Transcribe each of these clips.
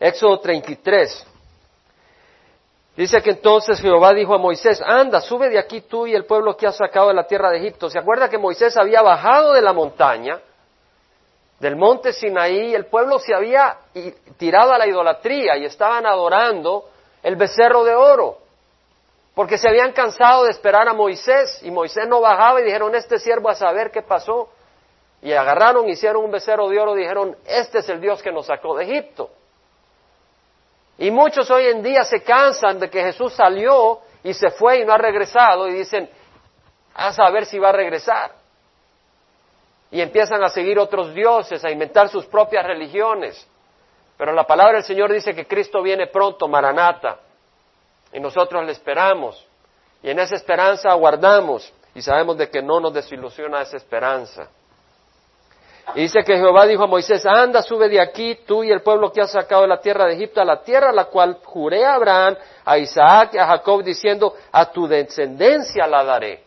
Éxodo 33. Dice que entonces Jehová dijo a Moisés, anda, sube de aquí tú y el pueblo que has sacado de la tierra de Egipto. ¿Se acuerda que Moisés había bajado de la montaña, del monte Sinaí, el pueblo se había tirado a la idolatría y estaban adorando el becerro de oro? Porque se habían cansado de esperar a Moisés y Moisés no bajaba y dijeron, este siervo a saber qué pasó. Y agarraron, hicieron un becerro de oro y dijeron, este es el Dios que nos sacó de Egipto. Y muchos hoy en día se cansan de que Jesús salió y se fue y no ha regresado y dicen, a saber si va a regresar. Y empiezan a seguir otros dioses, a inventar sus propias religiones. Pero la palabra del Señor dice que Cristo viene pronto, Maranata, y nosotros le esperamos. Y en esa esperanza aguardamos y sabemos de que no nos desilusiona esa esperanza. Dice que Jehová dijo a Moisés, anda, sube de aquí, tú y el pueblo que has sacado de la tierra de Egipto, a la tierra a la cual juré a Abraham, a Isaac y a Jacob, diciendo, a tu descendencia la daré.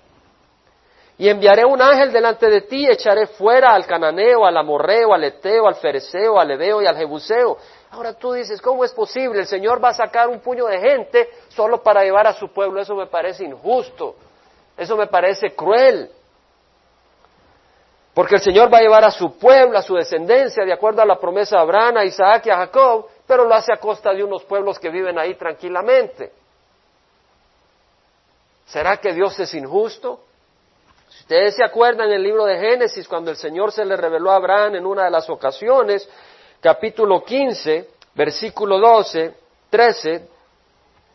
Y enviaré un ángel delante de ti, echaré fuera al cananeo, al amorreo, al eteo, al fereceo, al ebeo y al jebuseo. Ahora tú dices, ¿cómo es posible? El Señor va a sacar un puño de gente solo para llevar a su pueblo. Eso me parece injusto. Eso me parece cruel. Porque el Señor va a llevar a su pueblo, a su descendencia, de acuerdo a la promesa de Abraham, a Isaac y a Jacob, pero lo hace a costa de unos pueblos que viven ahí tranquilamente. ¿Será que Dios es injusto? Si ustedes se acuerdan en el libro de Génesis, cuando el Señor se le reveló a Abraham en una de las ocasiones, capítulo 15, versículo 12, 13,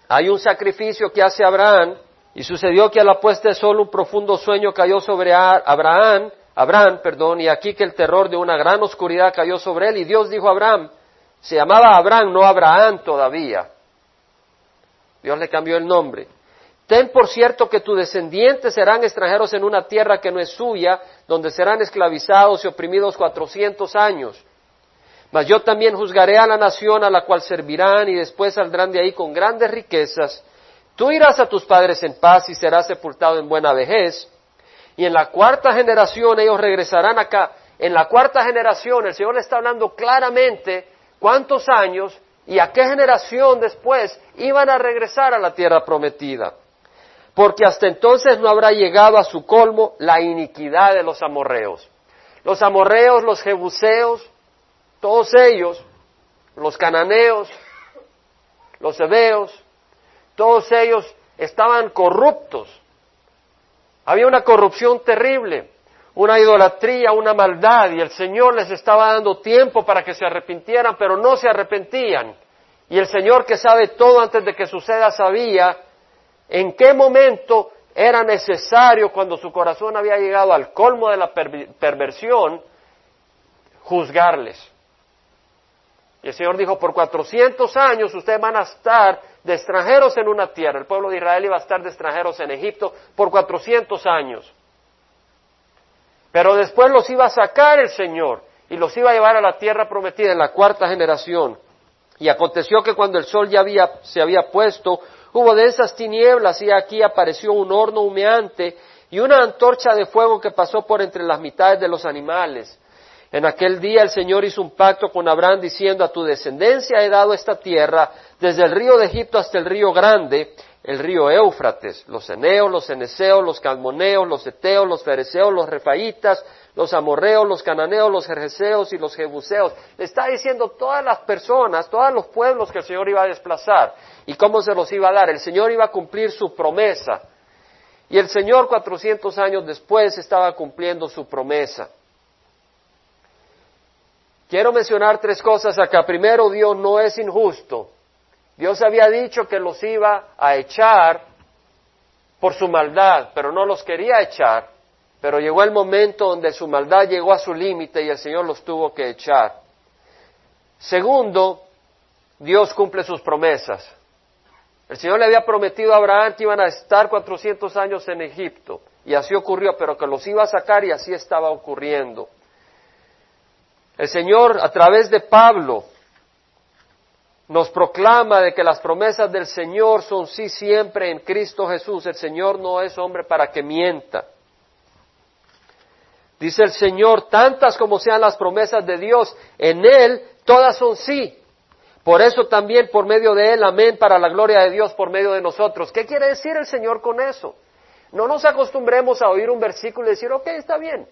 hay un sacrificio que hace Abraham, y sucedió que a la puesta de sol un profundo sueño cayó sobre Abraham, Abraham, perdón, y aquí que el terror de una gran oscuridad cayó sobre él, y Dios dijo a Abraham, se llamaba Abraham, no Abraham todavía. Dios le cambió el nombre. Ten por cierto que tus descendientes serán extranjeros en una tierra que no es suya, donde serán esclavizados y oprimidos cuatrocientos años. Mas yo también juzgaré a la nación a la cual servirán y después saldrán de ahí con grandes riquezas. Tú irás a tus padres en paz y serás sepultado en buena vejez y en la cuarta generación ellos regresarán acá. En la cuarta generación el Señor le está hablando claramente cuántos años y a qué generación después iban a regresar a la tierra prometida. Porque hasta entonces no habrá llegado a su colmo la iniquidad de los amorreos. Los amorreos, los jebuseos, todos ellos, los cananeos, los hebeos, todos ellos estaban corruptos había una corrupción terrible, una idolatría, una maldad, y el Señor les estaba dando tiempo para que se arrepintieran, pero no se arrepentían. Y el Señor que sabe todo antes de que suceda sabía en qué momento era necesario, cuando su corazón había llegado al colmo de la perversión, juzgarles. Y el Señor dijo, por cuatrocientos años ustedes van a estar de extranjeros en una tierra. El pueblo de Israel iba a estar de extranjeros en Egipto por cuatrocientos años. Pero después los iba a sacar el Señor y los iba a llevar a la tierra prometida en la cuarta generación. Y aconteció que cuando el sol ya se había puesto, hubo densas tinieblas y aquí apareció un horno humeante y una antorcha de fuego que pasó por entre las mitades de los animales. En aquel día el Señor hizo un pacto con Abraham diciendo, a tu descendencia he dado esta tierra, desde el río de Egipto hasta el río grande, el río Éufrates, los eneos, los eneseos, los calmoneos, los eteos, los fereceos, los refaitas, los amorreos, los cananeos, los jerjeseos y los jebuseos. Está diciendo todas las personas, todos los pueblos que el Señor iba a desplazar y cómo se los iba a dar. El Señor iba a cumplir su promesa. Y el Señor cuatrocientos años después estaba cumpliendo su promesa. Quiero mencionar tres cosas acá. Primero, Dios no es injusto. Dios había dicho que los iba a echar por su maldad, pero no los quería echar. Pero llegó el momento donde su maldad llegó a su límite y el Señor los tuvo que echar. Segundo, Dios cumple sus promesas. El Señor le había prometido a Abraham que iban a estar cuatrocientos años en Egipto, y así ocurrió, pero que los iba a sacar y así estaba ocurriendo. El Señor, a través de Pablo, nos proclama de que las promesas del Señor son sí siempre en Cristo Jesús. El Señor no es hombre para que mienta. Dice el Señor, tantas como sean las promesas de Dios, en Él todas son sí. Por eso también por medio de Él, amén, para la gloria de Dios por medio de nosotros. ¿Qué quiere decir el Señor con eso? No nos acostumbremos a oír un versículo y decir, ok, está bien.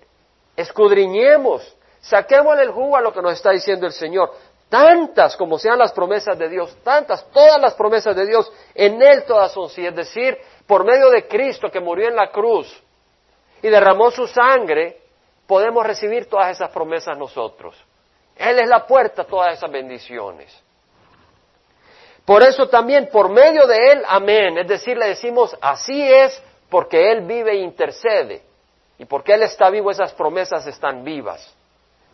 Escudriñemos, saquemos el jugo a lo que nos está diciendo el Señor. Tantas como sean las promesas de Dios, tantas, todas las promesas de Dios, en Él todas son sí. Es decir, por medio de Cristo que murió en la cruz y derramó su sangre, podemos recibir todas esas promesas nosotros. Él es la puerta a todas esas bendiciones. Por eso también, por medio de Él, amén. Es decir, le decimos, así es porque Él vive e intercede. Y porque Él está vivo, esas promesas están vivas.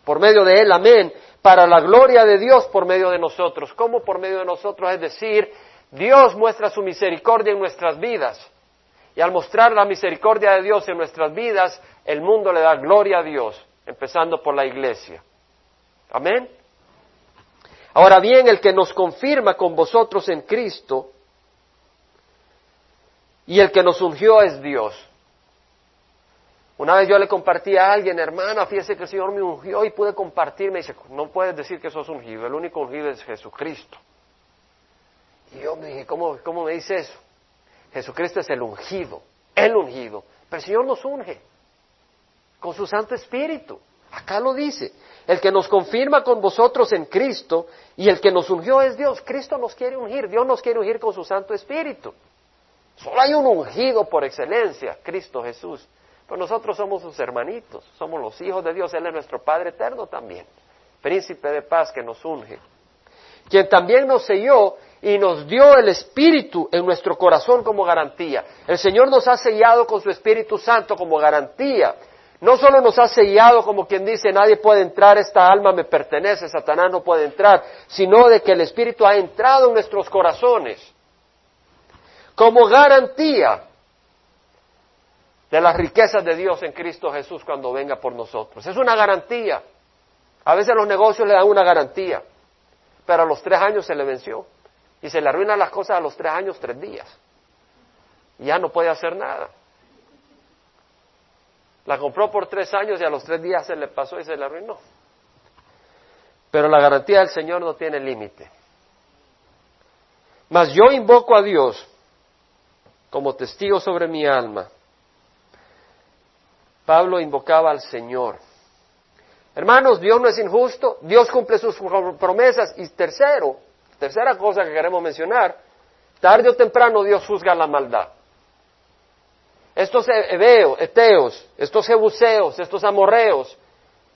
Por medio de Él, amén. Para la gloria de Dios por medio de nosotros. ¿Cómo por medio de nosotros? Es decir, Dios muestra su misericordia en nuestras vidas. Y al mostrar la misericordia de Dios en nuestras vidas, el mundo le da gloria a Dios, empezando por la iglesia. Amén. Ahora bien, el que nos confirma con vosotros en Cristo y el que nos ungió es Dios. Una vez yo le compartí a alguien, hermana, fíjese que el Señor me ungió y pude compartir. Me dice, no puedes decir que sos ungido, el único ungido es Jesucristo. Y yo me dije, ¿cómo, cómo me dice eso? Jesucristo es el ungido, el ungido. Pero el Señor nos unge con su Santo Espíritu. Acá lo dice. El que nos confirma con vosotros en Cristo y el que nos ungió es Dios. Cristo nos quiere ungir, Dios nos quiere ungir con su Santo Espíritu. Solo hay un ungido por excelencia, Cristo Jesús. Pero nosotros somos sus hermanitos, somos los hijos de Dios, Él es nuestro Padre eterno también, príncipe de paz que nos unge. Quien también nos selló y nos dio el Espíritu en nuestro corazón como garantía. El Señor nos ha sellado con su Espíritu Santo como garantía no solo nos ha sellado como quien dice, nadie puede entrar, esta alma me pertenece, Satanás no puede entrar, sino de que el Espíritu ha entrado en nuestros corazones como garantía de las riquezas de Dios en Cristo Jesús cuando venga por nosotros. Es una garantía. A veces los negocios le dan una garantía, pero a los tres años se le venció y se le arruinan las cosas a los tres años, tres días. Ya no puede hacer nada. La compró por tres años y a los tres días se le pasó y se le arruinó. Pero la garantía del Señor no tiene límite. Mas yo invoco a Dios como testigo sobre mi alma. Pablo invocaba al Señor. Hermanos, Dios no es injusto, Dios cumple sus promesas. Y tercero, tercera cosa que queremos mencionar, tarde o temprano Dios juzga la maldad. Estos hebeos, eteos, estos jebuseos, estos amorreos,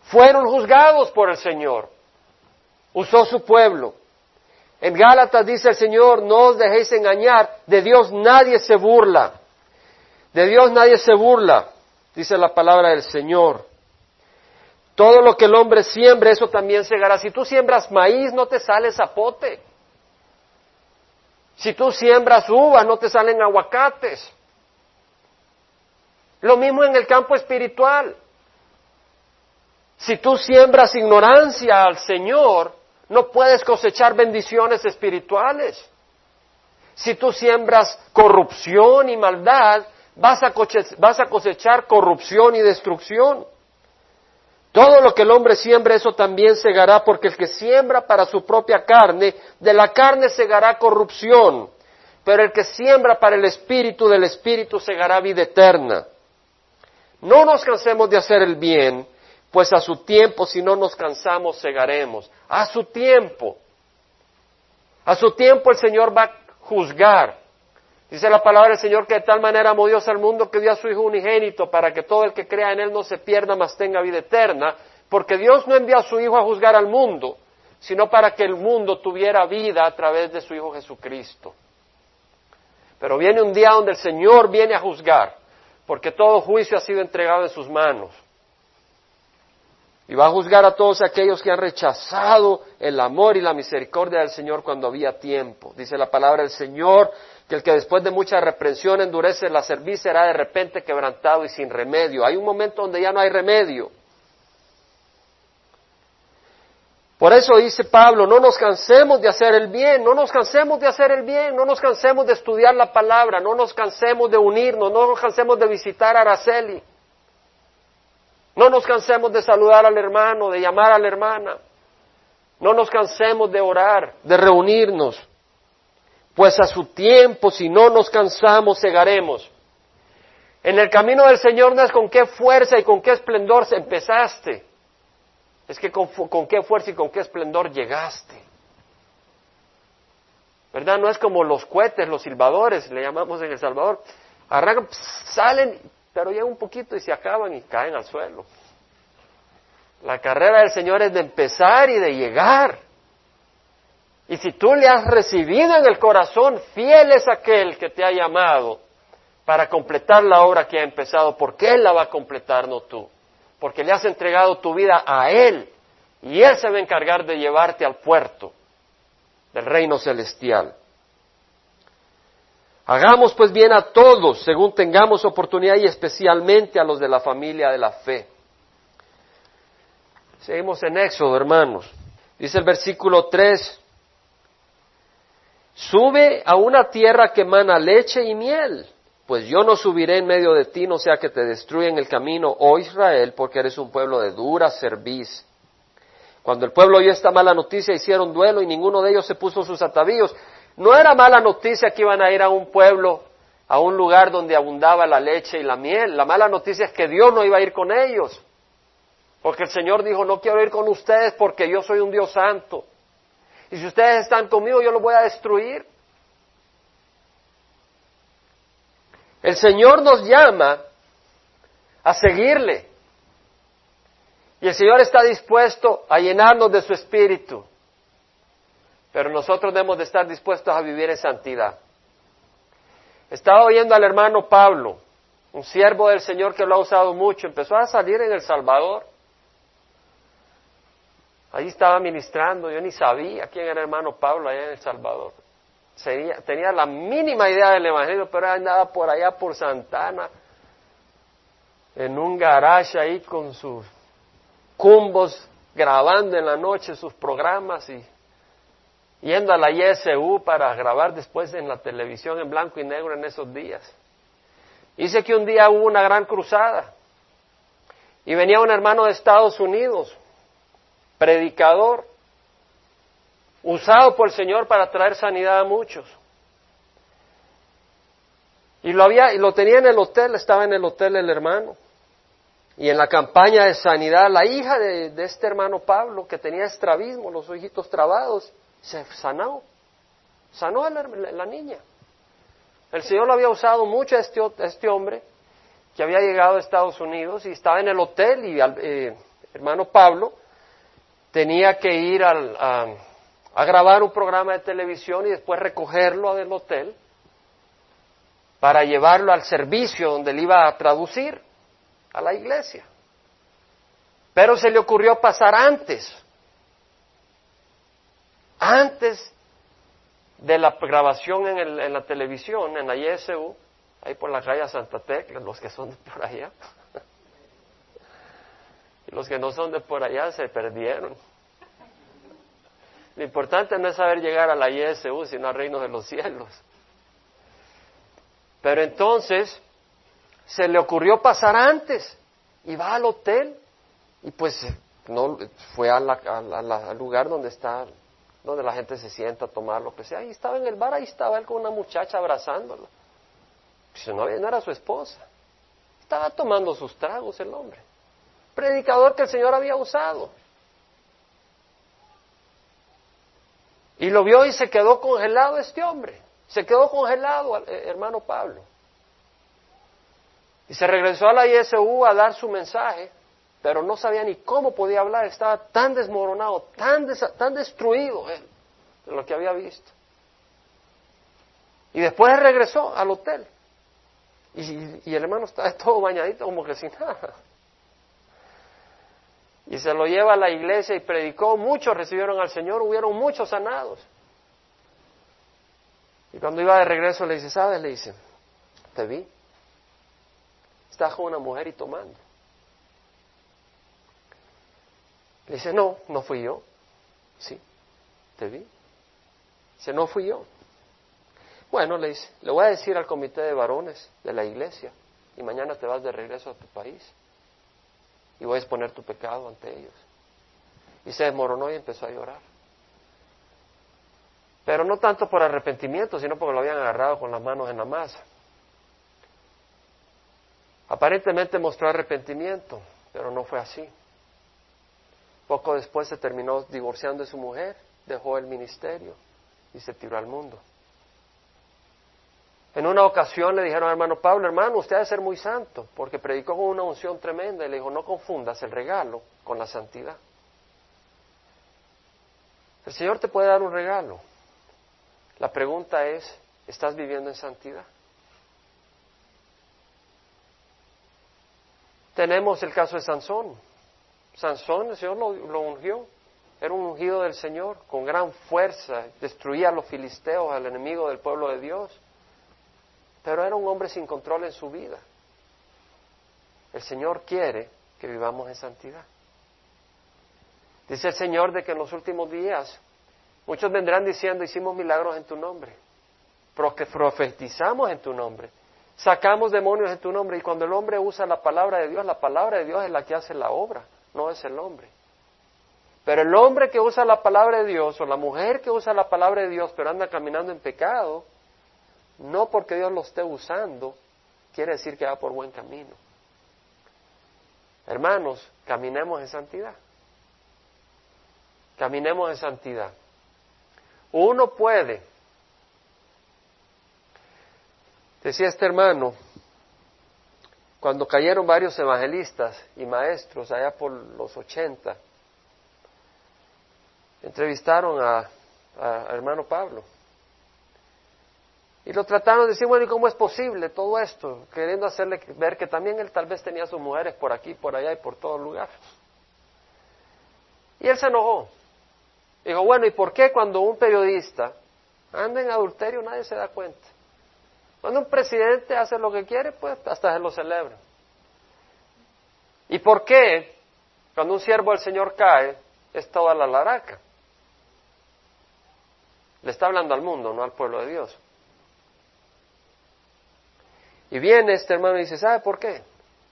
fueron juzgados por el Señor. Usó su pueblo. En Gálatas dice el Señor, no os dejéis engañar, de Dios nadie se burla. De Dios nadie se burla, dice la palabra del Señor. Todo lo que el hombre siembre, eso también segará. Si tú siembras maíz, no te sale zapote. Si tú siembras uvas, no te salen aguacates. Lo mismo en el campo espiritual. Si tú siembras ignorancia al Señor, no puedes cosechar bendiciones espirituales. Si tú siembras corrupción y maldad, vas a, cosechar corrupción y destrucción. Todo lo que el hombre siembra, eso también segará, porque el que siembra para su propia carne, de la carne segará corrupción, pero el que siembra para el espíritu, del espíritu segará vida eterna. No nos cansemos de hacer el bien, pues a su tiempo, si no nos cansamos, cegaremos. A su tiempo. A su tiempo el Señor va a juzgar. Dice la palabra del Señor que de tal manera amó Dios al mundo que dio a su Hijo unigénito para que todo el que crea en Él no se pierda, mas tenga vida eterna. Porque Dios no envió a su Hijo a juzgar al mundo, sino para que el mundo tuviera vida a través de su Hijo Jesucristo. Pero viene un día donde el Señor viene a juzgar porque todo juicio ha sido entregado en sus manos. Y va a juzgar a todos aquellos que han rechazado el amor y la misericordia del Señor cuando había tiempo. Dice la palabra del Señor que el que después de mucha reprensión endurece la cerviz será de repente quebrantado y sin remedio. Hay un momento donde ya no hay remedio. Por eso dice Pablo, no nos cansemos de hacer el bien, no nos cansemos de hacer el bien, no nos cansemos de estudiar la palabra, no nos cansemos de unirnos, no nos cansemos de visitar a Araceli, no nos cansemos de saludar al hermano, de llamar a la hermana, No nos cansemos de orar, de reunirnos, pues a su tiempo, si no nos cansamos, cegaremos. En el camino del Señor no es con qué fuerza y con qué esplendor empezaste, es que con, qué fuerza y con qué esplendor llegaste. ¿Verdad? No es como los cohetes, los silbadores, le llamamos en El Salvador. Arrancan, salen, pero llegan un poquito y se acaban y caen al suelo. La carrera del Señor es de empezar y de llegar. Y si tú le has recibido en el corazón, fiel es aquel que te ha llamado para completar la obra que ha empezado, porque Él la va a completar, no tú. Porque le has entregado tu vida a Él y Él se va a encargar de llevarte al puerto del reino celestial. Hagamos pues bien a todos según tengamos oportunidad y especialmente a los de la familia de la fe. Seguimos en Éxodo, hermanos. Dice el versículo 3, sube a una tierra que mana leche y miel, pues yo no subiré en medio de ti, no sea que te destruyan el camino, oh Israel, porque eres un pueblo de dura cerviz. Cuando el pueblo oyó esta mala noticia, hicieron duelo y ninguno de ellos se puso sus atavíos. No era mala noticia que iban a ir a un pueblo, a un lugar donde abundaba la leche y la miel. La mala noticia es que Dios no iba a ir con ellos. Porque el Señor dijo, no quiero ir con ustedes porque yo soy un Dios santo. Y si ustedes están conmigo, yo los voy a destruir. El Señor nos llama a seguirle. Y el Señor está dispuesto a llenarnos de su espíritu. Pero nosotros debemos de estar dispuestos a vivir en santidad. Estaba oyendo al hermano Pablo, un siervo del Señor que lo ha usado mucho, empezó a salir en El Salvador. Ahí estaba ministrando, yo ni sabía quién era el hermano Pablo allá en El Salvador. tenía la mínima idea del Evangelio, pero andaba por allá por Santana, en un garage ahí con sus cumbos grabando en la noche sus programas y yendo a la ISU para grabar después en la televisión en blanco y negro en esos días. Dice que un día hubo una gran cruzada y venía un hermano de Estados Unidos, predicador, usado por el Señor para traer sanidad a muchos. Y lo había, y lo tenía en el hotel, estaba en el hotel el hermano. Y en la campaña de sanidad, la hija de, este hermano Pablo, que tenía estrabismo, los ojitos trabados, se sanó. Sanó a la, niña. El Señor lo había usado mucho a este, este, hombre que había llegado a Estados Unidos y estaba en el hotel y el eh, hermano Pablo tenía que ir a, a grabar un programa de televisión y después recogerlo del hotel para llevarlo al servicio donde él iba a traducir a la iglesia. Pero se le ocurrió pasar antes, antes de la grabación en, la televisión, en la ISU, ahí por la calle Santa Tecla, los que son de por allá. Los que no son de por allá se perdieron. Lo importante no es saber llegar a la ISU, sino al reino de los cielos. Pero entonces, se le ocurrió pasar antes y va al hotel y pues no fue al lugar donde está donde la gente se sienta a tomar lo que sea y estaba en el bar ahí estaba él con una muchacha abrazándolo pues no, no era su esposa estaba tomando sus tragos el hombre predicador que el Señor había usado y lo vio y se quedó congelado este hombre se quedó congelado eh, hermano Pablo y se regresó a la ISU a dar su mensaje, pero no sabía ni cómo podía hablar, estaba tan desmoronado, tan, tan destruido él de lo que había visto. Y después regresó al hotel. Y, el hermano estaba todo bañadito como que sin nada. Y se lo lleva a la iglesia y predicó, muchos recibieron al Señor, hubieron muchos sanados. Y cuando iba de regreso le dice, ¿sabes? Le dice, te vi, Está con una mujer y tomando. Le dice, no, no fui yo. Sí, te vi. Dice, no fui yo. Bueno, le dice, le voy a decir al comité de varones de la iglesia y mañana te vas de regreso a tu país y voy a exponer tu pecado ante ellos. Y se desmoronó y empezó a llorar. Pero no tanto por arrepentimiento, sino porque lo habían agarrado con las manos en la masa. Aparentemente mostró arrepentimiento, pero no fue así. Poco después se terminó divorciando de su mujer, dejó el ministerio y se tiró al mundo. En una ocasión le dijeron al hermano Pablo, hermano, usted debe ser muy santo, porque predicó con una unción tremenda y le dijo, no confundas el regalo con la santidad. El Señor te puede dar un regalo. La pregunta es, ¿estás viviendo en santidad? Tenemos el caso de Sansón. Sansón, el Señor lo, ungió. Era un ungido del Señor, con gran fuerza, destruía a los filisteos, al enemigo del pueblo de Dios. Pero era un hombre sin control en su vida. El Señor quiere que vivamos en santidad. Dice el Señor de que en los últimos días muchos vendrán diciendo, hicimos milagros en tu nombre, profetizamos en tu nombre, Sacamos demonios en tu nombre y cuando el hombre usa la palabra de Dios, la palabra de Dios es la que hace la obra, no es el hombre. Pero el hombre que usa la palabra de Dios o la mujer que usa la palabra de Dios pero anda caminando en pecado, no porque Dios lo esté usando, quiere decir que va por buen camino. Hermanos, caminemos en santidad. Caminemos en santidad. Uno puede Decía este hermano, cuando cayeron varios evangelistas y maestros allá por los ochenta, entrevistaron a, hermano Pablo. Y lo trataron de decir, bueno, ¿y cómo es posible todo esto? Queriendo hacerle ver que también él tal vez tenía sus mujeres por aquí, por allá y por todo lugar. Y él se enojó. Dijo, bueno, ¿y por qué cuando un periodista anda en adulterio nadie se da cuenta? Cuando un presidente hace lo que quiere, pues hasta se lo celebra. ¿Y por qué cuando un siervo del Señor cae es toda la laraca? Le está hablando al mundo, no al pueblo de Dios. Y viene este hermano y dice, ¿sabe por qué?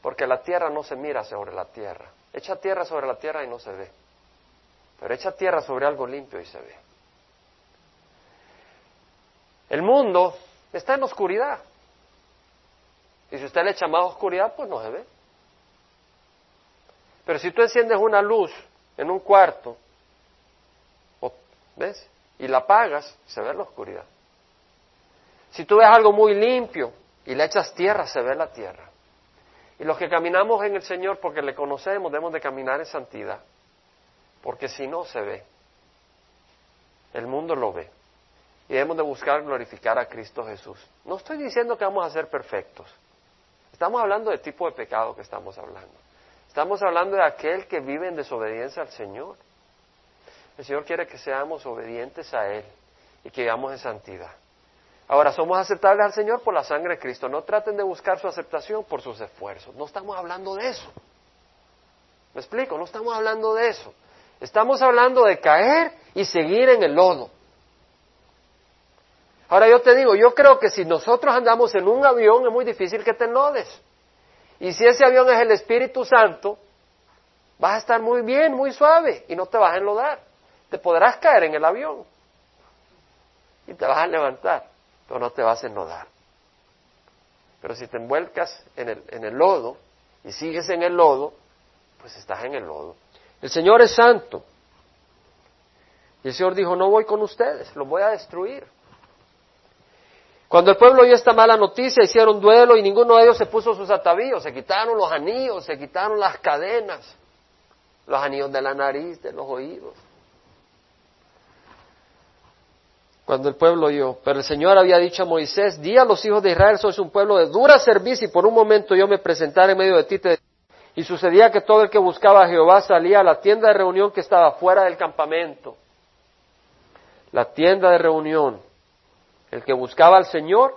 Porque la tierra no se mira sobre la tierra. Echa tierra sobre la tierra y no se ve. Pero echa tierra sobre algo limpio y se ve. El mundo está en oscuridad. Y si usted le echa más oscuridad, pues no se ve. Pero si tú enciendes una luz en un cuarto, ¿ves? Y la apagas, se ve la oscuridad. Si tú ves algo muy limpio y le echas tierra, se ve la tierra. Y los que caminamos en el Señor porque le conocemos, debemos de caminar en santidad. Porque si no, se ve. El mundo lo ve y debemos de buscar glorificar a Cristo Jesús. No estoy diciendo que vamos a ser perfectos. Estamos hablando de tipo de pecado que estamos hablando. Estamos hablando de aquel que vive en desobediencia al Señor. El Señor quiere que seamos obedientes a Él y que vivamos en santidad. Ahora, somos aceptables al Señor por la sangre de Cristo. No traten de buscar su aceptación por sus esfuerzos. No estamos hablando de eso. ¿Me explico? No estamos hablando de eso. Estamos hablando de caer y seguir en el lodo. Ahora yo te digo, yo creo que si nosotros andamos en un avión es muy difícil que te enlodes. Y si ese avión es el Espíritu Santo, vas a estar muy bien, muy suave y no te vas a enlodar. Te podrás caer en el avión y te vas a levantar, pero no te vas a enlodar. Pero si te envuelcas en el, en el lodo y sigues en el lodo, pues estás en el lodo. El Señor es santo. Y el Señor dijo, no voy con ustedes, los voy a destruir. Cuando el pueblo oyó esta mala noticia, hicieron duelo y ninguno de ellos se puso sus atavíos, se quitaron los anillos, se quitaron las cadenas, los anillos de la nariz, de los oídos. Cuando el pueblo oyó, pero el Señor había dicho a Moisés, di a los hijos de Israel, sois un pueblo de dura servicio y por un momento yo me presentara en medio de ti. Y sucedía que todo el que buscaba a Jehová salía a la tienda de reunión que estaba fuera del campamento. La tienda de reunión el que buscaba al Señor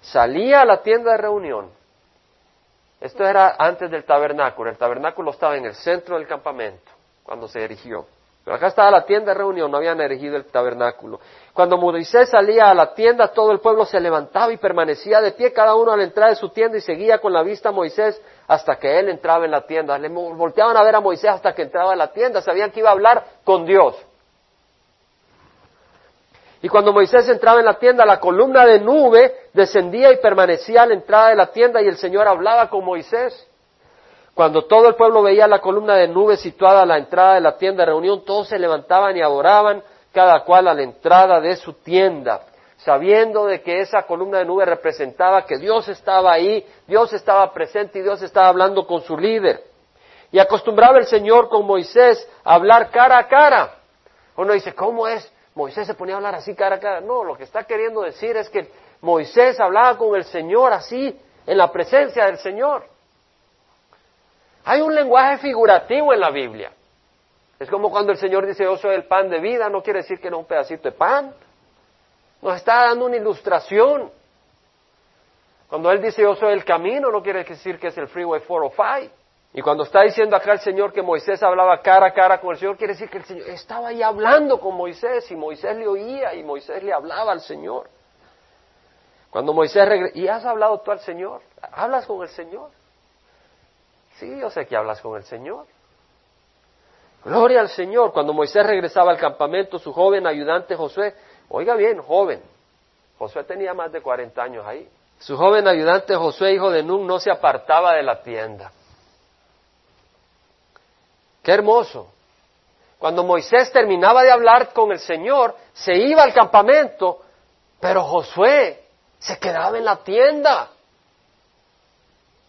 salía a la tienda de reunión. Esto era antes del tabernáculo. El tabernáculo estaba en el centro del campamento cuando se erigió. Pero acá estaba la tienda de reunión, no habían erigido el tabernáculo. Cuando Moisés salía a la tienda, todo el pueblo se levantaba y permanecía de pie, cada uno a la entrada de su tienda y seguía con la vista a Moisés hasta que él entraba en la tienda. Le volteaban a ver a Moisés hasta que entraba en la tienda, sabían que iba a hablar con Dios. Y cuando Moisés entraba en la tienda, la columna de nube descendía y permanecía a la entrada de la tienda y el Señor hablaba con Moisés. Cuando todo el pueblo veía la columna de nube situada a la entrada de la tienda de reunión, todos se levantaban y adoraban, cada cual a la entrada de su tienda, sabiendo de que esa columna de nube representaba que Dios estaba ahí, Dios estaba presente y Dios estaba hablando con su líder. Y acostumbraba el Señor con Moisés a hablar cara a cara. Uno dice, ¿cómo es? Moisés se ponía a hablar así cara a cara. No, lo que está queriendo decir es que Moisés hablaba con el Señor así, en la presencia del Señor. Hay un lenguaje figurativo en la Biblia. Es como cuando el Señor dice, yo soy el pan de vida, no quiere decir que no un pedacito de pan. Nos está dando una ilustración. Cuando Él dice, yo soy el camino, no quiere decir que es el Freeway 405. Y cuando está diciendo acá el Señor que Moisés hablaba cara a cara con el Señor, quiere decir que el Señor estaba ahí hablando con Moisés y Moisés le oía y Moisés le hablaba al Señor. Cuando Moisés regresó, ¿y has hablado tú al Señor? ¿Hablas con el Señor? Sí, yo sé que hablas con el Señor. Gloria al Señor. Cuando Moisés regresaba al campamento, su joven ayudante Josué, oiga bien, joven, Josué tenía más de 40 años ahí. Su joven ayudante Josué, hijo de Nun, no se apartaba de la tienda. Qué hermoso. Cuando Moisés terminaba de hablar con el Señor, se iba al campamento, pero Josué se quedaba en la tienda.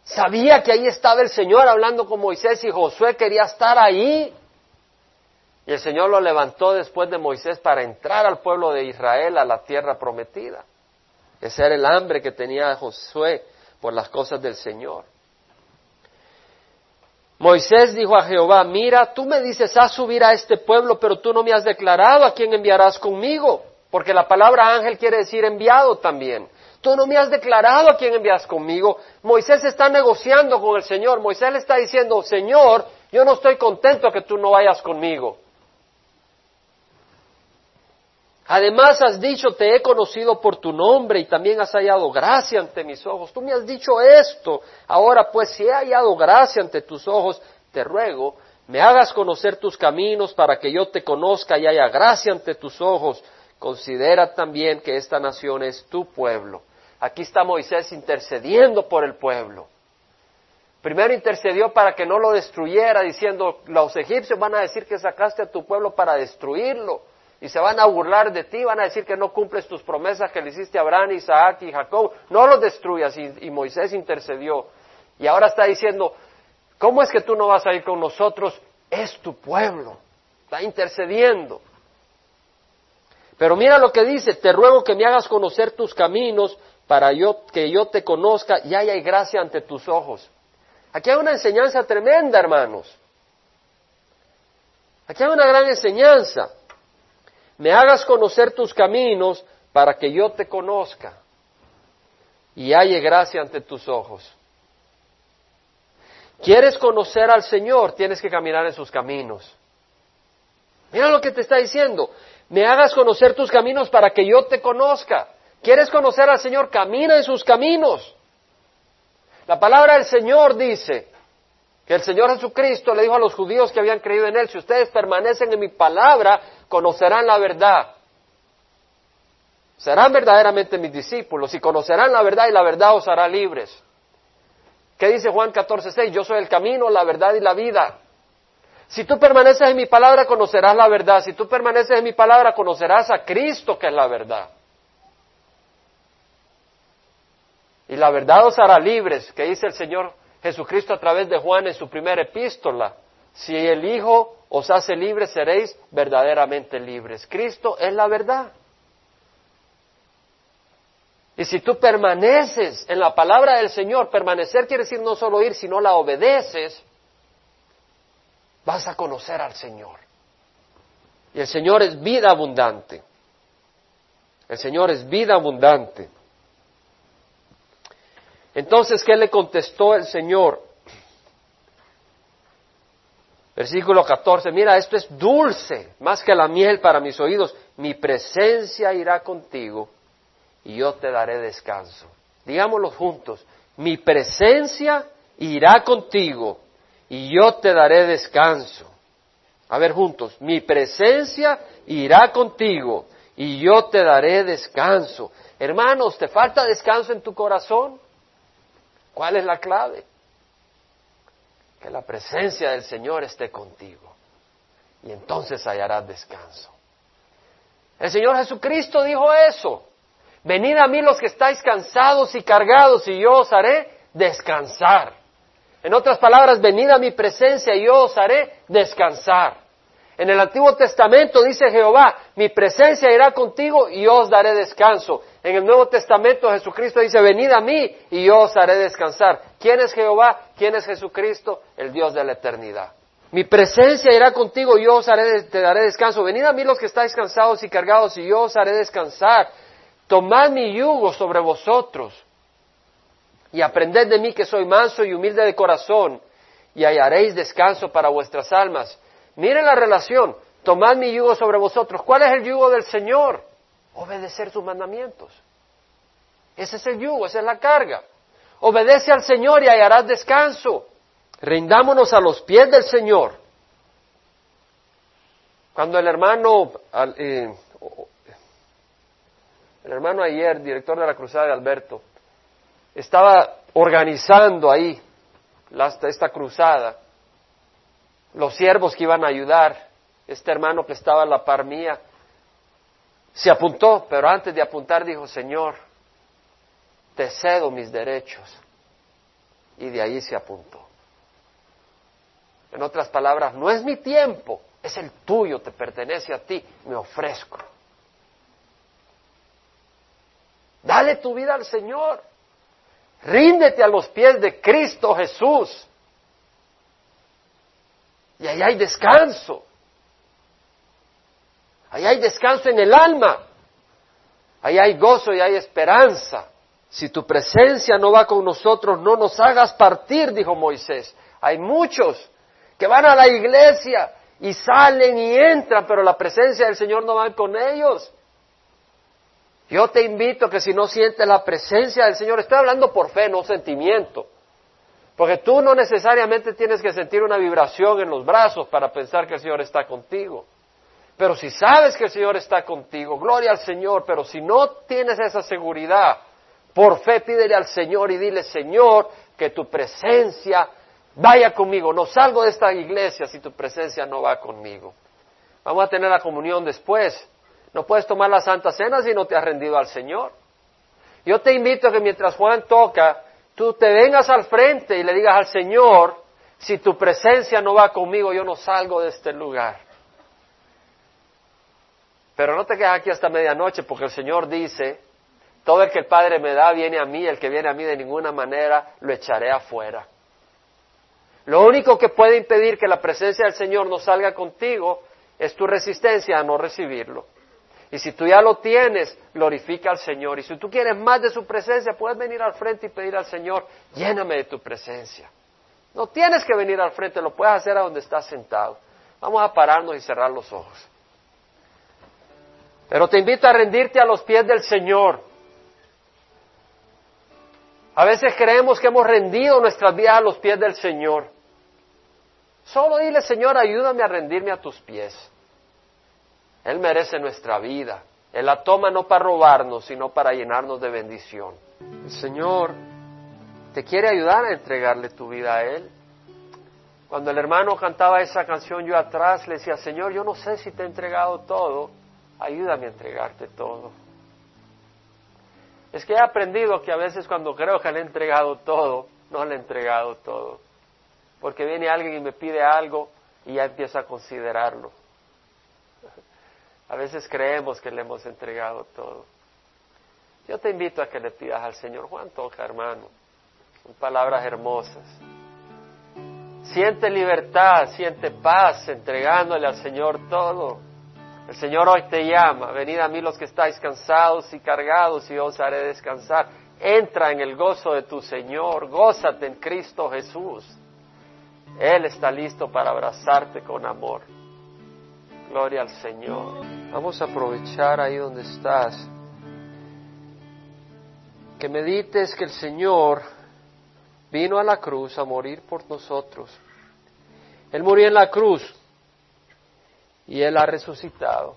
Sabía que ahí estaba el Señor hablando con Moisés y Josué quería estar ahí. Y el Señor lo levantó después de Moisés para entrar al pueblo de Israel a la tierra prometida. Ese era el hambre que tenía Josué por las cosas del Señor. Moisés dijo a Jehová, mira, tú me dices, haz subir a este pueblo, pero tú no me has declarado a quién enviarás conmigo, porque la palabra ángel quiere decir enviado también. Tú no me has declarado a quién envías conmigo. Moisés está negociando con el Señor. Moisés le está diciendo, Señor, yo no estoy contento que tú no vayas conmigo. Además has dicho, te he conocido por tu nombre y también has hallado gracia ante mis ojos. Tú me has dicho esto. Ahora pues, si he hallado gracia ante tus ojos, te ruego, me hagas conocer tus caminos para que yo te conozca y haya gracia ante tus ojos. Considera también que esta nación es tu pueblo. Aquí está Moisés intercediendo por el pueblo. Primero intercedió para que no lo destruyera, diciendo, los egipcios van a decir que sacaste a tu pueblo para destruirlo y se van a burlar de ti, van a decir que no cumples tus promesas que le hiciste a Abraham, Isaac y Jacob, no los destruyas. Y, Moisés intercedió. Y ahora está diciendo, ¿cómo es que tú no vas a ir con nosotros? Es tu pueblo. Está intercediendo. Pero mira lo que dice, te ruego que me hagas conocer tus caminos para yo, que yo te conozca y haya gracia ante tus ojos. Aquí hay una enseñanza tremenda, hermanos. Aquí hay una gran enseñanza me hagas conocer tus caminos para que yo te conozca y halle gracia ante tus ojos. ¿Quieres conocer al Señor? Tienes que caminar en sus caminos. Mira lo que te está diciendo. Me hagas conocer tus caminos para que yo te conozca. ¿Quieres conocer al Señor? Camina en sus caminos. La palabra del Señor dice que el Señor Jesucristo le dijo a los judíos que habían creído en Él, si ustedes permanecen en mi palabra, conocerán la verdad. Serán verdaderamente mis discípulos y conocerán la verdad y la verdad os hará libres. ¿Qué dice Juan 14:6? Yo soy el camino, la verdad y la vida. Si tú permaneces en mi palabra, conocerás la verdad. Si tú permaneces en mi palabra, conocerás a Cristo, que es la verdad. Y la verdad os hará libres, que dice el Señor Jesucristo a través de Juan en su primera epístola. Si el Hijo os hace libres, seréis verdaderamente libres. Cristo es la verdad. Y si tú permaneces en la palabra del Señor, permanecer quiere decir no solo ir, sino la obedeces, vas a conocer al Señor. Y el Señor es vida abundante. El Señor es vida abundante. Entonces, ¿qué le contestó el Señor? Versículo 14, mira, esto es dulce, más que la miel para mis oídos. Mi presencia irá contigo y yo te daré descanso. Digámoslo juntos, mi presencia irá contigo y yo te daré descanso. A ver juntos, mi presencia irá contigo y yo te daré descanso. Hermanos, ¿te falta descanso en tu corazón? ¿Cuál es la clave? que la presencia del Señor esté contigo. Y entonces hallarás descanso. El Señor Jesucristo dijo eso. Venid a mí los que estáis cansados y cargados y yo os haré descansar. En otras palabras, venid a mi presencia y yo os haré descansar. En el Antiguo Testamento dice Jehová, mi presencia irá contigo y yo os daré descanso. En el Nuevo Testamento Jesucristo dice, venid a mí y yo os haré descansar. ¿Quién es Jehová? ¿Quién es Jesucristo? El Dios de la eternidad. Mi presencia irá contigo y yo os haré, te daré descanso. Venid a mí los que estáis cansados y cargados y yo os haré descansar. Tomad mi yugo sobre vosotros y aprended de mí que soy manso y humilde de corazón y hallaréis descanso para vuestras almas Miren la relación. Tomad mi yugo sobre vosotros. ¿Cuál es el yugo del Señor? Obedecer sus mandamientos. Ese es el yugo, esa es la carga. Obedece al Señor y hallarás descanso. Rindámonos a los pies del Señor. Cuando el hermano, eh, el hermano ayer, director de la Cruzada de Alberto, estaba organizando ahí esta cruzada, los siervos que iban a ayudar, este hermano que estaba a la par mía, se apuntó, pero antes de apuntar dijo, Señor, te cedo mis derechos. Y de ahí se apuntó. En otras palabras, no es mi tiempo, es el tuyo, te pertenece a ti, me ofrezco. Dale tu vida al Señor. Ríndete a los pies de Cristo Jesús. Y ahí hay descanso. Ahí hay descanso en el alma. Ahí hay gozo y hay esperanza. Si tu presencia no va con nosotros, no nos hagas partir, dijo Moisés. Hay muchos que van a la iglesia y salen y entran, pero la presencia del Señor no va con ellos. Yo te invito que si no sientes la presencia del Señor, estoy hablando por fe, no sentimiento. Porque tú no necesariamente tienes que sentir una vibración en los brazos para pensar que el Señor está contigo. Pero si sabes que el Señor está contigo, gloria al Señor, pero si no tienes esa seguridad, por fe pídele al Señor y dile, Señor, que tu presencia vaya conmigo. No salgo de esta iglesia si tu presencia no va conmigo. Vamos a tener la comunión después. No puedes tomar la Santa Cena si no te has rendido al Señor. Yo te invito a que mientras Juan toca, tú te vengas al frente y le digas al Señor, si tu presencia no va conmigo, yo no salgo de este lugar. Pero no te quedes aquí hasta medianoche porque el Señor dice, todo el que el Padre me da viene a mí, el que viene a mí de ninguna manera lo echaré afuera. Lo único que puede impedir que la presencia del Señor no salga contigo es tu resistencia a no recibirlo. Y si tú ya lo tienes, glorifica al Señor. Y si tú quieres más de su presencia, puedes venir al frente y pedir al Señor, lléname de tu presencia. No tienes que venir al frente, lo puedes hacer a donde estás sentado. Vamos a pararnos y cerrar los ojos. Pero te invito a rendirte a los pies del Señor. A veces creemos que hemos rendido nuestras vidas a los pies del Señor. Solo dile, Señor, ayúdame a rendirme a tus pies. Él merece nuestra vida. Él la toma no para robarnos, sino para llenarnos de bendición. El Señor te quiere ayudar a entregarle tu vida a Él. Cuando el hermano cantaba esa canción, yo atrás le decía, Señor, yo no sé si te he entregado todo, ayúdame a entregarte todo. Es que he aprendido que a veces cuando creo que le he entregado todo, no le he entregado todo. Porque viene alguien y me pide algo y ya empieza a considerarlo. A veces creemos que le hemos entregado todo. Yo te invito a que le pidas al Señor, Juan toca hermano, son palabras hermosas. Siente libertad, siente paz entregándole al Señor todo. El Señor hoy te llama, venid a mí los que estáis cansados y cargados y yo os haré descansar. Entra en el gozo de tu Señor, gózate en Cristo Jesús. Él está listo para abrazarte con amor. Gloria al Señor. Vamos a aprovechar ahí donde estás. Que medites que el Señor vino a la cruz a morir por nosotros. Él murió en la cruz y Él ha resucitado.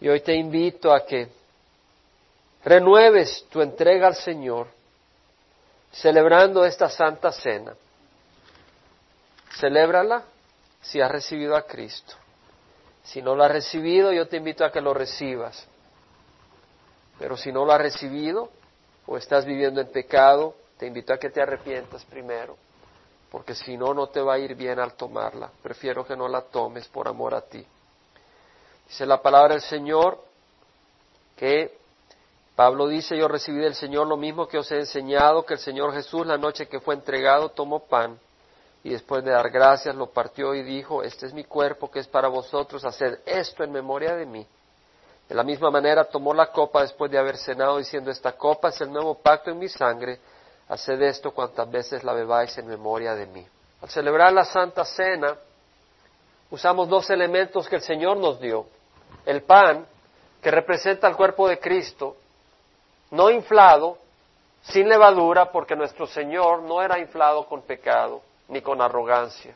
Y hoy te invito a que renueves tu entrega al Señor, celebrando esta santa cena. Celébrala si has recibido a Cristo. Si no lo has recibido, yo te invito a que lo recibas. Pero si no lo has recibido o estás viviendo en pecado, te invito a que te arrepientas primero, porque si no, no te va a ir bien al tomarla. Prefiero que no la tomes por amor a ti. Dice la palabra del Señor que Pablo dice, yo recibí del Señor lo mismo que os he enseñado, que el Señor Jesús la noche que fue entregado tomó pan y después de dar gracias lo partió y dijo, este es mi cuerpo que es para vosotros, haced esto en memoria de mí. De la misma manera tomó la copa después de haber cenado diciendo, esta copa es el nuevo pacto en mi sangre, haced esto cuantas veces la bebáis en memoria de mí. Al celebrar la Santa Cena, usamos dos elementos que el Señor nos dio. El pan, que representa el cuerpo de Cristo, no inflado, sin levadura, porque nuestro Señor no era inflado con pecado ni con arrogancia,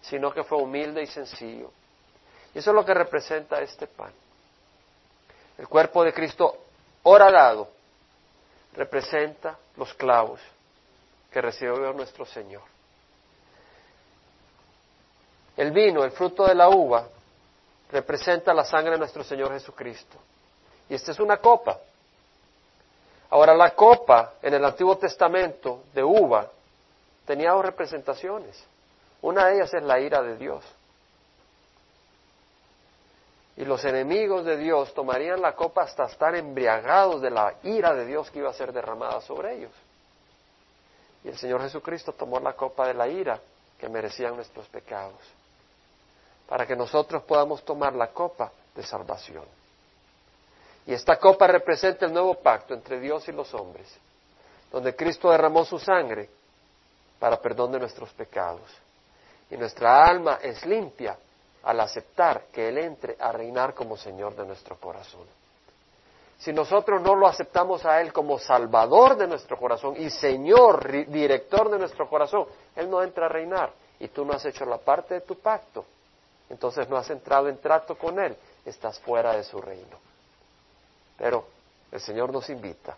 sino que fue humilde y sencillo. Y eso es lo que representa este pan. El cuerpo de Cristo horadado representa los clavos que recibió nuestro Señor. El vino, el fruto de la uva, representa la sangre de nuestro Señor Jesucristo. Y esta es una copa. Ahora la copa en el Antiguo Testamento de uva tenía dos representaciones. Una de ellas es la ira de Dios. Y los enemigos de Dios tomarían la copa hasta estar embriagados de la ira de Dios que iba a ser derramada sobre ellos. Y el Señor Jesucristo tomó la copa de la ira que merecían nuestros pecados, para que nosotros podamos tomar la copa de salvación. Y esta copa representa el nuevo pacto entre Dios y los hombres, donde Cristo derramó su sangre para perdón de nuestros pecados. Y nuestra alma es limpia al aceptar que Él entre a reinar como Señor de nuestro corazón. Si nosotros no lo aceptamos a Él como Salvador de nuestro corazón y Señor, director de nuestro corazón, Él no entra a reinar y tú no has hecho la parte de tu pacto. Entonces no has entrado en trato con Él, estás fuera de su reino. Pero el Señor nos invita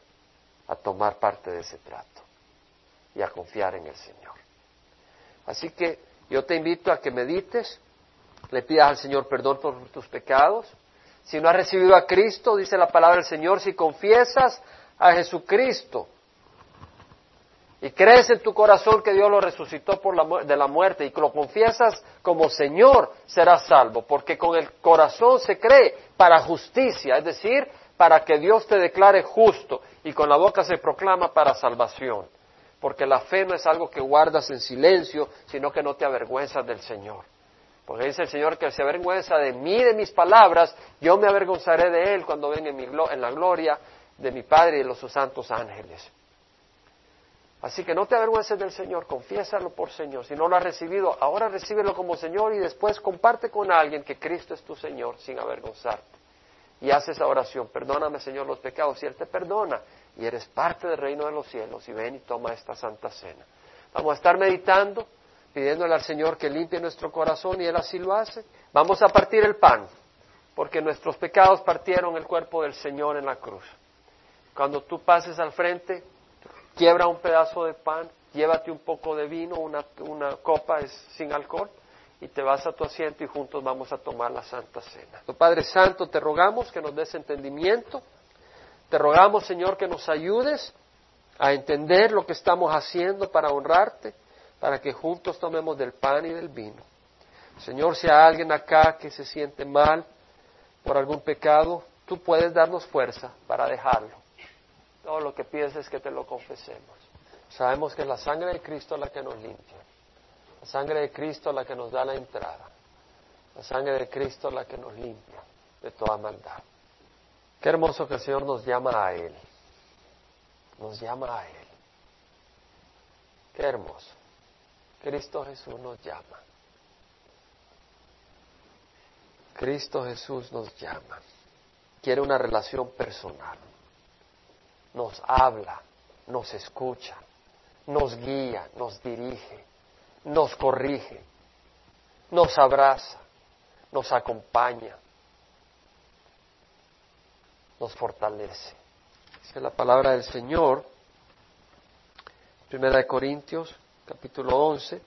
a tomar parte de ese trato y a confiar en el Señor. Así que yo te invito a que medites, le pidas al Señor perdón por tus pecados. Si no has recibido a Cristo, dice la palabra del Señor, si confiesas a Jesucristo y crees en tu corazón que Dios lo resucitó por la, de la muerte y que lo confiesas como Señor, serás salvo, porque con el corazón se cree para justicia, es decir, para que Dios te declare justo y con la boca se proclama para salvación porque la fe no es algo que guardas en silencio, sino que no te avergüenzas del Señor. Porque dice el Señor que se avergüenza de mí, de mis palabras, yo me avergonzaré de Él cuando venga en, en la gloria de mi Padre y de sus santos ángeles. Así que no te avergüences del Señor, confiésalo por Señor. Si no lo has recibido, ahora recíbelo como Señor y después comparte con alguien que Cristo es tu Señor sin avergonzarte y haces esa oración, perdóname Señor los pecados, y Él te perdona, y eres parte del reino de los cielos, y ven y toma esta santa cena. Vamos a estar meditando, pidiéndole al Señor que limpie nuestro corazón, y Él así lo hace. Vamos a partir el pan, porque nuestros pecados partieron el cuerpo del Señor en la cruz. Cuando tú pases al frente, quiebra un pedazo de pan, llévate un poco de vino, una, una copa es sin alcohol, y te vas a tu asiento y juntos vamos a tomar la Santa Cena. Padre Santo, te rogamos que nos des entendimiento, te rogamos, Señor, que nos ayudes a entender lo que estamos haciendo para honrarte, para que juntos tomemos del pan y del vino. Señor, si hay alguien acá que se siente mal por algún pecado, tú puedes darnos fuerza para dejarlo. Todo lo que pides es que te lo confesemos. Sabemos que es la sangre de Cristo la que nos limpia. La sangre de Cristo la que nos da la entrada. La sangre de Cristo la que nos limpia de toda maldad. Qué hermoso que el Señor nos llama a Él. Nos llama a Él. Qué hermoso. Cristo Jesús nos llama. Cristo Jesús nos llama. Quiere una relación personal. Nos habla, nos escucha, nos guía, nos dirige, nos corrige, nos abraza, nos acompaña, nos fortalece. Esa es la palabra del Señor. Primera de Corintios, capítulo 11.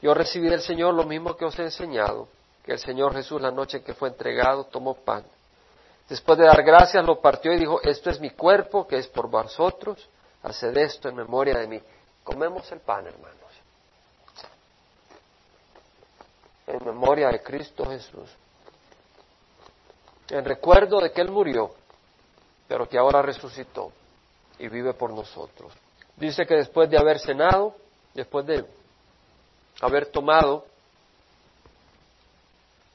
Yo recibí del Señor lo mismo que os he enseñado, que el Señor Jesús la noche en que fue entregado tomó pan. Después de dar gracias lo partió y dijo, esto es mi cuerpo que es por vosotros, haced esto en memoria de mí. Comemos el pan, hermanos. En memoria de Cristo Jesús. En recuerdo de que Él murió, pero que ahora resucitó y vive por nosotros. Dice que después de haber cenado, después de haber tomado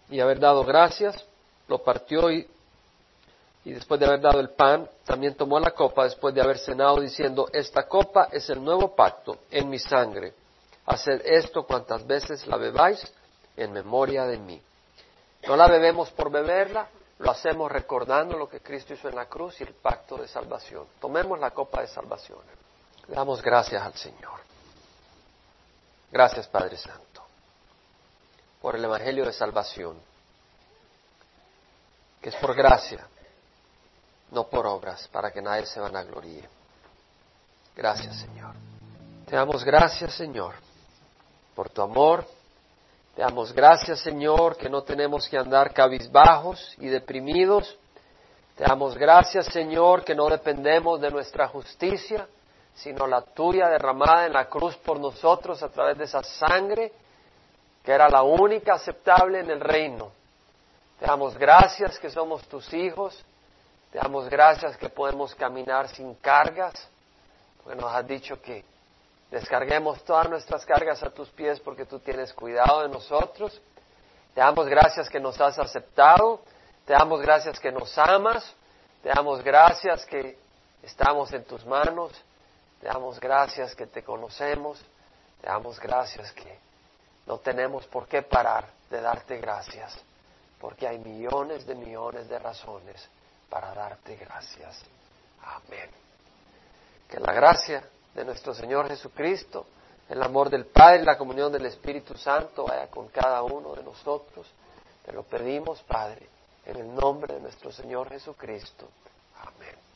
y haber dado gracias, lo partió y, y, después de haber dado el pan, también tomó la copa después de haber cenado diciendo, esta copa es el nuevo pacto en mi sangre. Haced esto cuantas veces la bebáis en memoria de mí. No la bebemos por beberla, lo hacemos recordando lo que Cristo hizo en la cruz y el pacto de salvación. Tomemos la copa de salvación. Damos gracias al Señor. Gracias Padre Santo por el Evangelio de Salvación, que es por gracia, no por obras, para que nadie se vanagloríe. Gracias Señor. Te damos gracias Señor por tu amor. Te damos gracias Señor que no tenemos que andar cabizbajos y deprimidos. Te damos gracias Señor que no dependemos de nuestra justicia sino la tuya derramada en la cruz por nosotros a través de esa sangre que era la única aceptable en el reino. Te damos gracias que somos tus hijos, te damos gracias que podemos caminar sin cargas, porque nos has dicho que descarguemos todas nuestras cargas a tus pies porque tú tienes cuidado de nosotros. Te damos gracias que nos has aceptado, te damos gracias que nos amas, te damos gracias que estamos en tus manos. Te damos gracias que te conocemos. Te damos gracias que no tenemos por qué parar de darte gracias, porque hay millones de millones de razones para darte gracias. Amén. Que la gracia de nuestro Señor Jesucristo, el amor del Padre la comunión del Espíritu Santo vaya con cada uno de nosotros. Te lo pedimos, Padre, en el nombre de nuestro Señor Jesucristo. Amén.